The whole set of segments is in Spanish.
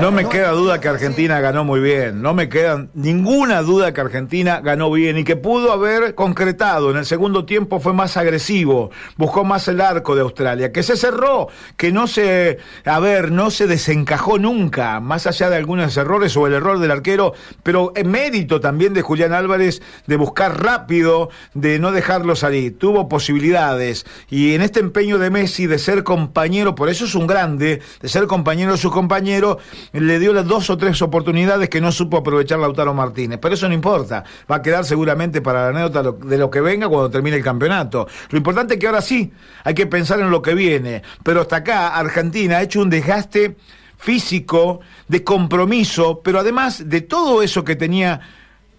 No me queda duda que Argentina ganó muy bien, no me queda ninguna duda que Argentina ganó bien y que pudo haber concretado. En el segundo tiempo fue más agresivo, buscó más el arco de Australia, que se cerró, que no se, a ver, no se desencajó nunca, más allá de algunos errores o el error del arquero, pero en mérito también de Julián Álvarez de buscar rápido, de no dejarlo salir. Tuvo posibilidades y en este empeño de Messi de ser compañero, por eso es un grande, de ser compañero de su compañero, le dio las dos o tres oportunidades que no supo aprovechar Lautaro Martínez. Pero eso no importa, va a quedar seguramente para la anécdota de lo que venga cuando termine el campeonato. Lo importante es que ahora sí hay que pensar en lo que viene. Pero hasta acá Argentina ha hecho un desgaste físico, de compromiso, pero además de todo eso que tenía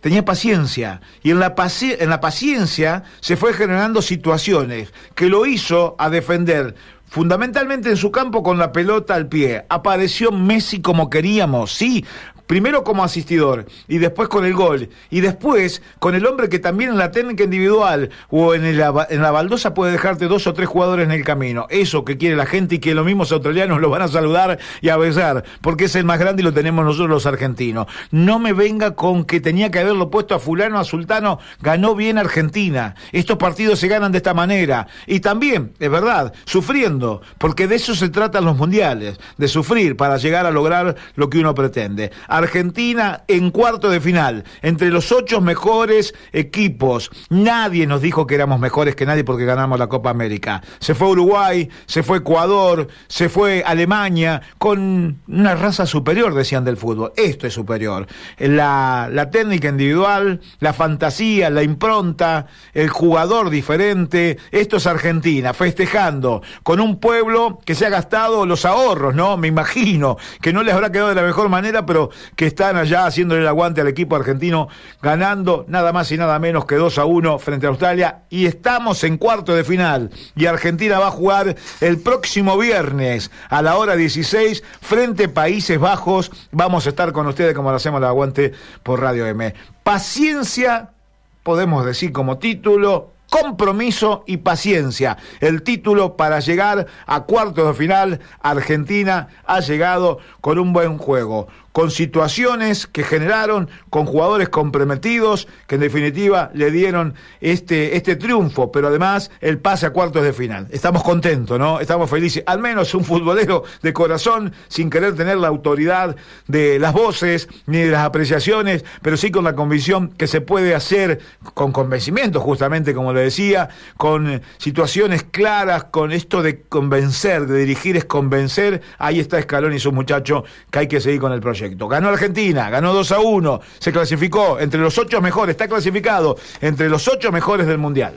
tenía paciencia y en la, en la paciencia se fue generando situaciones que lo hizo a defender fundamentalmente en su campo con la pelota al pie. Apareció Messi como queríamos, sí, primero como asistidor y después con el gol y después con el hombre que también en la técnica individual o en, en la baldosa puede dejarte dos o tres jugadores en el camino. Eso que quiere la gente y que los mismos australianos lo van a saludar y a besar porque es el más grande y lo tenemos nosotros los argentinos. No me venga con que tenía que haberlo puesto a fulano, a sultano, ganó bien Argentina. Estos partidos se ganan de esta manera y también, es verdad, sufriendo, porque de eso se tratan los mundiales, de sufrir para llegar a lograr lo que uno pretende. Argentina en cuarto de final, entre los ocho mejores equipos. Nadie nos dijo que éramos mejores que nadie porque ganamos la Copa América. Se fue Uruguay, se fue Ecuador, se fue Alemania, con una raza superior, decían del fútbol. Esto es superior. La, la técnica individual, la fantasía, la impronta, el jugador diferente. Esto es Argentina, festejando con un pueblo que se ha gastado los ahorros, ¿no? Me imagino que no les habrá quedado de la mejor manera, pero que están allá haciéndole el aguante al equipo argentino, ganando nada más y nada menos que 2 a 1 frente a Australia. Y estamos en cuarto de final. Y Argentina va a jugar el próximo viernes a la hora 16 frente a Países Bajos. Vamos a estar con ustedes como lo hacemos el aguante por Radio M. Paciencia, podemos decir como título, compromiso y paciencia. El título para llegar a cuartos de final, Argentina ha llegado con un buen juego con situaciones que generaron, con jugadores comprometidos, que en definitiva le dieron este, este triunfo, pero además el pase a cuartos de final. Estamos contentos, ¿no? Estamos felices. Al menos un futbolero de corazón, sin querer tener la autoridad de las voces ni de las apreciaciones, pero sí con la convicción que se puede hacer con convencimiento, justamente como le decía, con situaciones claras, con esto de convencer, de dirigir es convencer. Ahí está Escalón y su muchacho, que hay que seguir con el proyecto. Ganó Argentina, ganó 2 a 1, se clasificó entre los ocho mejores, está clasificado entre los ocho mejores del Mundial.